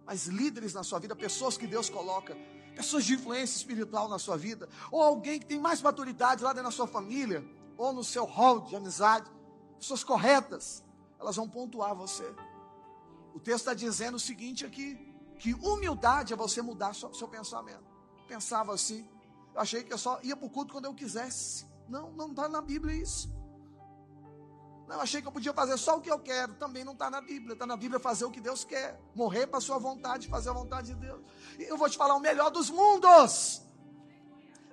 Mas líderes na sua vida, pessoas que Deus coloca, pessoas de influência espiritual na sua vida, ou alguém que tem mais maturidade lá dentro da sua família, ou no seu hall de amizade, pessoas corretas, elas vão pontuar você. O texto está dizendo o seguinte aqui: que humildade é você mudar seu, seu pensamento. Pensava assim, eu achei que eu só ia para o culto quando eu quisesse. Não, não está na Bíblia isso. Não, achei que eu podia fazer só o que eu quero. Também não está na Bíblia. Está na Bíblia fazer o que Deus quer. Morrer para a sua vontade, fazer a vontade de Deus. E eu vou te falar o melhor dos mundos.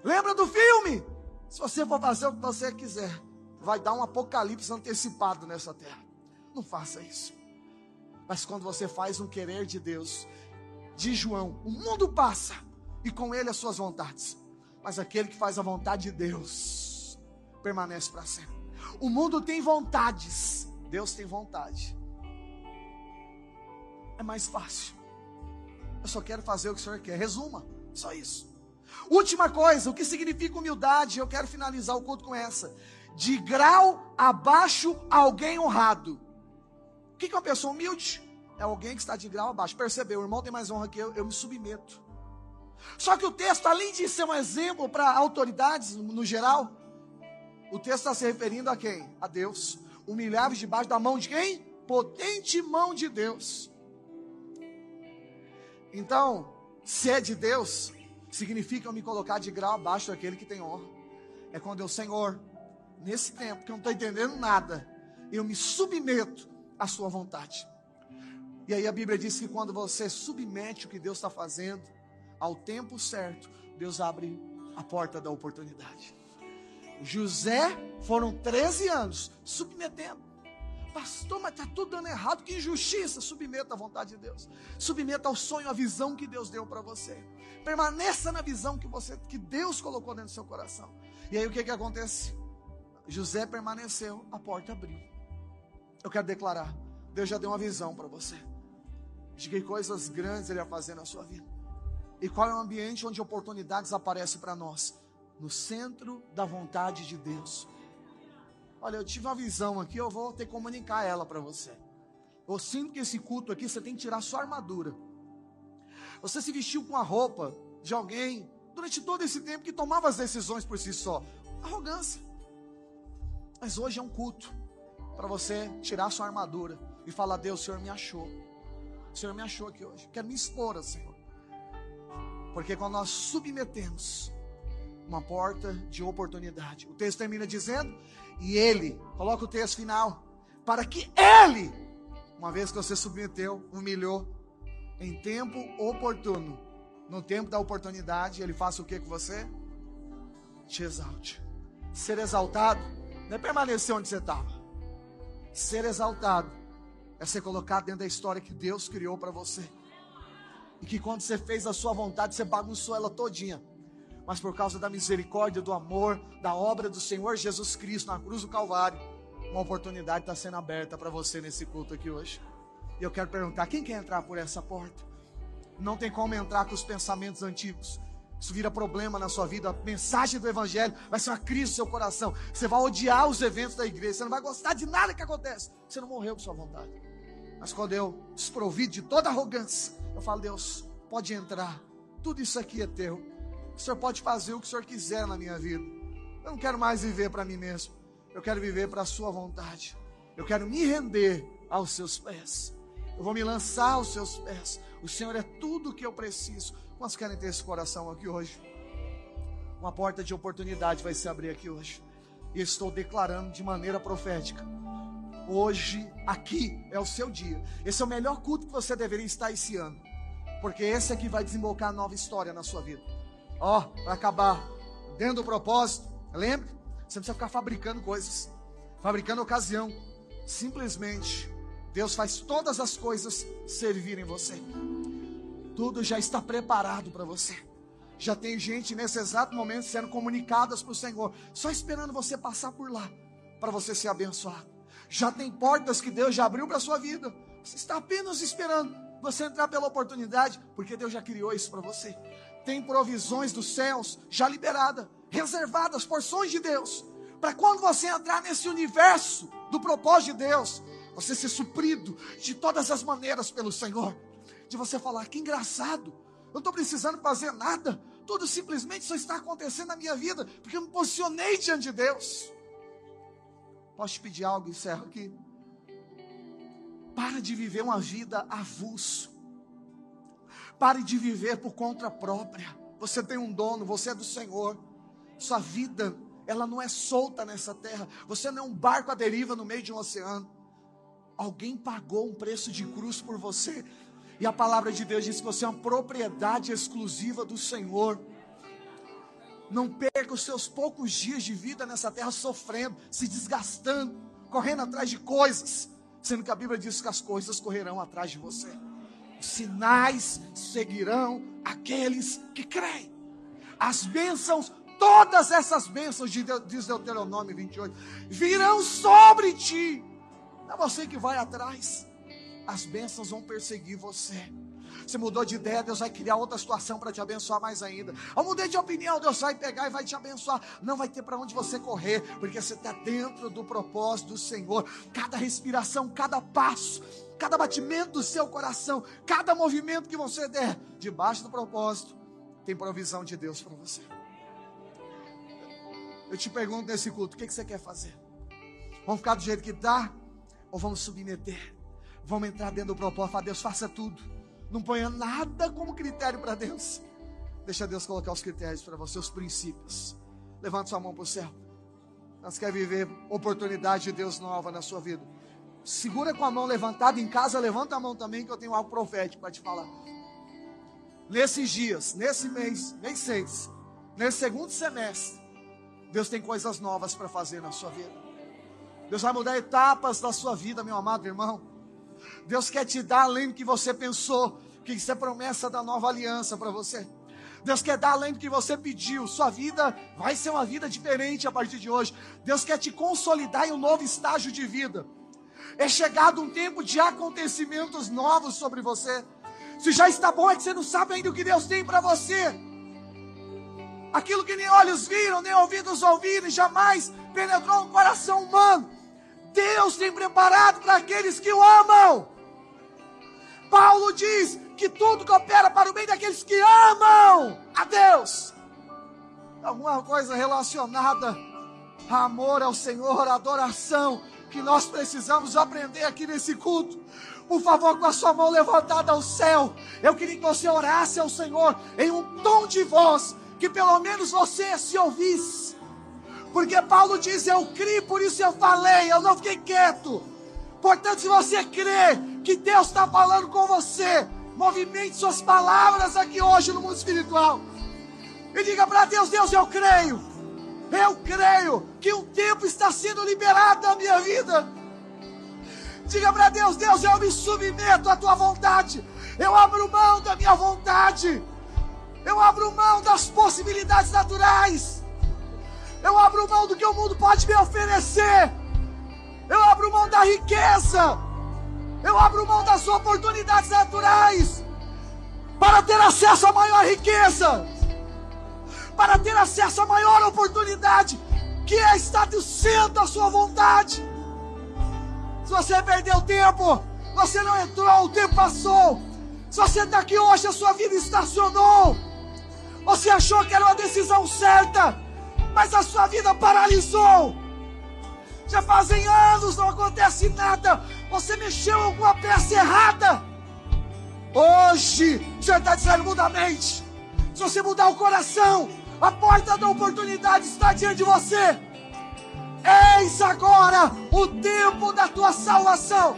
Lembra do filme? Se você for fazer o que você quiser, vai dar um apocalipse antecipado nessa terra. Não faça isso. Mas quando você faz um querer de Deus, de João, o mundo passa e com ele as suas vontades. Mas aquele que faz a vontade de Deus permanece para sempre. O mundo tem vontades, Deus tem vontade. É mais fácil. Eu só quero fazer o que o Senhor quer. Resuma, só isso. Última coisa, o que significa humildade? Eu quero finalizar o culto com essa. De grau abaixo, alguém honrado. O que é uma pessoa humilde? É alguém que está de grau abaixo. Percebeu, o irmão tem mais honra que eu, eu me submeto. Só que o texto, além de ser um exemplo para autoridades no geral, o texto está se referindo a quem? A Deus. Humilháveis debaixo da mão de quem? Potente mão de Deus. Então, se é de Deus, significa eu me colocar de grau abaixo daquele que tem honra. É quando eu, Senhor, nesse tempo que eu não estou entendendo nada, eu me submeto à Sua vontade. E aí a Bíblia diz que quando você submete o que Deus está fazendo, ao tempo certo, Deus abre a porta da oportunidade. José foram 13 anos submetendo. Pastor, mas está tudo dando errado, que injustiça. Submeta à vontade de Deus. Submeta ao sonho, à visão que Deus deu para você. Permaneça na visão que você, que Deus colocou dentro do seu coração. E aí o que que acontece? José permaneceu, a porta abriu. Eu quero declarar, Deus já deu uma visão para você. De que coisas grandes Ele vai fazer na sua vida. E qual é o ambiente onde oportunidades aparecem para nós? No centro da vontade de Deus. Olha, eu tive uma visão aqui, eu vou ter que comunicar ela para você. Eu sinto que esse culto aqui você tem que tirar sua armadura. Você se vestiu com a roupa de alguém durante todo esse tempo que tomava as decisões por si só. Arrogância. Mas hoje é um culto para você tirar sua armadura e falar: Deus, o Senhor me achou. O Senhor me achou aqui hoje. Quero me expor, Senhor. Porque quando nós submetemos uma porta de oportunidade, o texto termina dizendo: E Ele, coloca o texto final, para que Ele, uma vez que você submeteu, humilhou, em tempo oportuno, no tempo da oportunidade, Ele faça o que com você? Te exalte. Ser exaltado não é permanecer onde você estava. Ser exaltado é ser colocado dentro da história que Deus criou para você. E que quando você fez a sua vontade, você bagunçou ela todinha. Mas por causa da misericórdia, do amor, da obra do Senhor Jesus Cristo na cruz do Calvário, uma oportunidade está sendo aberta para você nesse culto aqui hoje. E eu quero perguntar: quem quer entrar por essa porta? Não tem como entrar com os pensamentos antigos. Isso vira problema na sua vida. A mensagem do Evangelho vai ser uma crise no seu coração. Você vai odiar os eventos da igreja. Você não vai gostar de nada que acontece. Você não morreu por sua vontade. Mas quando eu, desprovido de toda arrogância, eu falo, Deus, pode entrar. Tudo isso aqui é teu. O Senhor pode fazer o que o Senhor quiser na minha vida. Eu não quero mais viver para mim mesmo. Eu quero viver para a sua vontade. Eu quero me render aos seus pés. Eu vou me lançar aos seus pés. O Senhor é tudo o que eu preciso. Quantos querem ter esse coração aqui hoje? Uma porta de oportunidade vai se abrir aqui hoje. E estou declarando de maneira profética Hoje, aqui é o seu dia. Esse é o melhor culto que você deveria estar esse ano. Porque esse aqui vai desembocar nova história na sua vida. Ó, para acabar, dentro do propósito, lembre, você precisa ficar fabricando coisas, fabricando ocasião. Simplesmente, Deus faz todas as coisas servirem você. Tudo já está preparado para você. Já tem gente nesse exato momento sendo comunicadas para o Senhor, só esperando você passar por lá, para você ser abençoado já tem portas que Deus já abriu para sua vida. Você está apenas esperando você entrar pela oportunidade, porque Deus já criou isso para você. Tem provisões dos céus já liberadas, reservadas, porções de Deus, para quando você entrar nesse universo do propósito de Deus, você ser suprido de todas as maneiras pelo Senhor. De você falar, que engraçado, eu não estou precisando fazer nada, tudo simplesmente só está acontecendo na minha vida, porque eu me posicionei diante de Deus. Posso te pedir algo? Encerro aqui. Para de viver uma vida avulso. Pare de viver por conta própria. Você tem um dono, você é do Senhor. Sua vida, ela não é solta nessa terra. Você não é um barco à deriva no meio de um oceano. Alguém pagou um preço de cruz por você. E a palavra de Deus diz que você é uma propriedade exclusiva do Senhor. Não perca os seus poucos dias de vida nessa terra sofrendo, se desgastando, correndo atrás de coisas, sendo que a Bíblia diz que as coisas correrão atrás de você. Sinais seguirão aqueles que creem. As bênçãos, todas essas bênçãos, diz Deuteronômio 28, virão sobre ti. Não é você que vai atrás. As bênçãos vão perseguir você. Você mudou de ideia, Deus vai criar outra situação para te abençoar mais ainda. Ao mudei de opinião, Deus vai pegar e vai te abençoar. Não vai ter para onde você correr, porque você está dentro do propósito do Senhor. Cada respiração, cada passo, cada batimento do seu coração, cada movimento que você der, debaixo do propósito, tem provisão de Deus para você. Eu te pergunto nesse culto: o que, que você quer fazer? Vamos ficar do jeito que está? Ou vamos submeter? Vamos entrar dentro do propósito, falar, Deus, faça tudo. Não ponha nada como critério para Deus. Deixa Deus colocar os critérios para você, os princípios. Levante sua mão para o céu. Nós quer viver oportunidade de Deus nova na sua vida. Segura com a mão levantada em casa, levanta a mão também, que eu tenho algo profético para te falar. Nesses dias, nesse mês, mês seis, nesse segundo semestre, Deus tem coisas novas para fazer na sua vida. Deus vai mudar etapas da sua vida, meu amado irmão. Deus quer te dar além do que você pensou, que isso é promessa da nova aliança para você. Deus quer dar além do que você pediu. Sua vida vai ser uma vida diferente a partir de hoje. Deus quer te consolidar em um novo estágio de vida. É chegado um tempo de acontecimentos novos sobre você. Se já está bom, é que você não sabe ainda o que Deus tem para você. aquilo que nem olhos viram, nem ouvidos ouviram, e jamais penetrou no coração humano. Deus tem preparado para aqueles que o amam. Paulo diz que tudo coopera para o bem daqueles que amam a Deus. Alguma coisa relacionada a amor ao Senhor, adoração, que nós precisamos aprender aqui nesse culto. Por favor, com a sua mão levantada ao céu, eu queria que você orasse ao Senhor em um tom de voz, que pelo menos você se ouvisse. Porque Paulo diz: Eu criei, por isso eu falei, eu não fiquei quieto. Portanto, se você crê que Deus está falando com você, movimente suas palavras aqui hoje no mundo espiritual. E diga para Deus: Deus, eu creio eu creio que um tempo está sendo liberado na minha vida. Diga para Deus: Deus, eu me submeto à tua vontade. Eu abro mão da minha vontade. Eu abro mão das possibilidades naturais. Eu abro mão do que o mundo pode me oferecer. Eu abro mão da riqueza. Eu abro mão das oportunidades naturais para ter acesso à maior riqueza para ter acesso à maior oportunidade, que é estar do centro da sua vontade. Se você perdeu tempo, você não entrou, o tempo passou. Se você está aqui hoje, a sua vida estacionou. Você achou que era uma decisão certa, mas a sua vida paralisou. Já fazem anos, não acontece nada. Você mexeu em alguma peça errada. Hoje, o Senhor está dizendo: muda a mente. Se você mudar o coração, a porta da oportunidade está diante de você. Eis agora o tempo da tua salvação.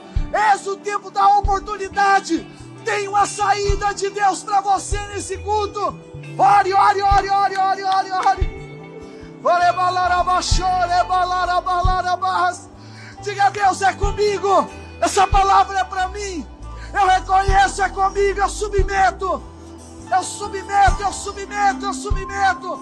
Eis o tempo da oportunidade. Tem uma saída de Deus para você nesse culto. Ore, ore, ore, ore, ore, ore, ore. Diga a Deus, é comigo. Essa palavra é para mim. Eu reconheço, é comigo, eu submeto. Eu submeto, eu submeto, eu submeto.